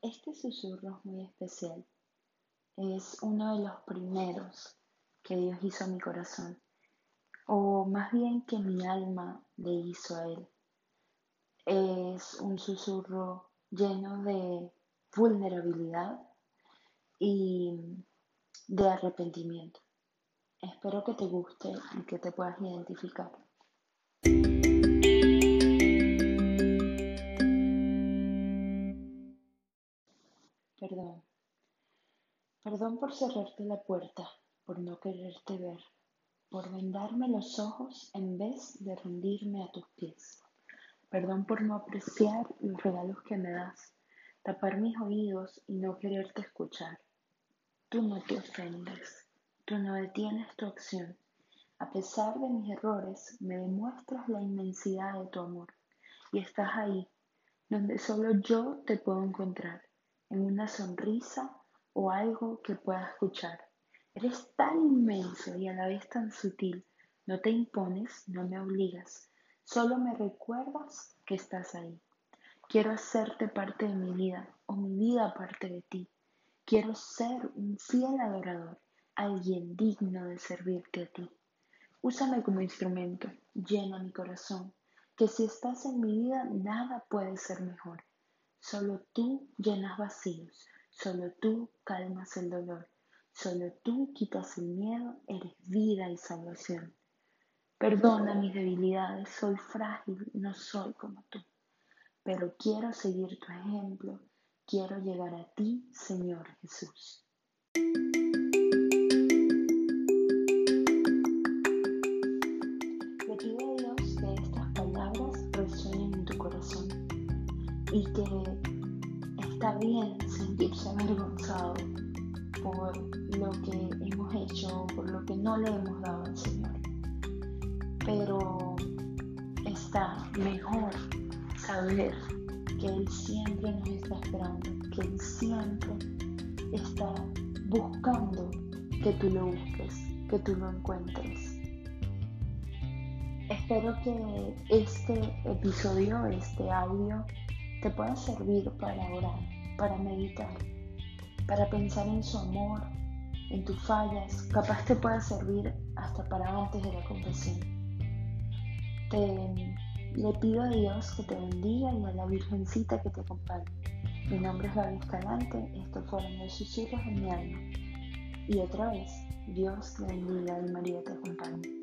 Este susurro es muy especial. Es uno de los primeros que Dios hizo a mi corazón, o más bien que mi alma le hizo a Él. Es un susurro lleno de vulnerabilidad y de arrepentimiento. Espero que te guste y que te puedas identificar. Perdón por cerrarte la puerta, por no quererte ver, por vendarme los ojos en vez de rendirme a tus pies. Perdón por no apreciar los regalos que me das, tapar mis oídos y no quererte escuchar. Tú no te ofendes. Tú no detienes tu acción. A pesar de mis errores, me demuestras la inmensidad de tu amor. Y estás ahí, donde solo yo te puedo encontrar, en una sonrisa o algo que pueda escuchar. Eres tan inmenso y a la vez tan sutil. No te impones, no me obligas. Solo me recuerdas que estás ahí. Quiero hacerte parte de mi vida o mi vida parte de ti. Quiero ser un fiel adorador alguien digno de servirte a ti. Úsame como instrumento, llena mi corazón, que si estás en mi vida nada puede ser mejor. Solo tú llenas vacíos, solo tú calmas el dolor, solo tú quitas el miedo, eres vida y salvación. Perdona mis debilidades, soy frágil, no soy como tú, pero quiero seguir tu ejemplo, quiero llegar a ti, Señor Jesús. y que está bien sentirse avergonzado por lo que hemos hecho, por lo que no le hemos dado al Señor. Pero está mejor saber que Él siempre nos está esperando, que Él siempre está buscando que tú lo busques, que tú lo encuentres. Espero que este episodio, este audio, te pueda servir para orar, para meditar, para pensar en su amor, en tus fallas, capaz te pueda servir hasta para antes de la confesión. Te, le pido a Dios que te bendiga y a la Virgencita que te acompañe. Mi nombre es Gaby Escalante, estos fueron los susurros de mi alma. Y otra vez, Dios te bendiga y María te acompañe.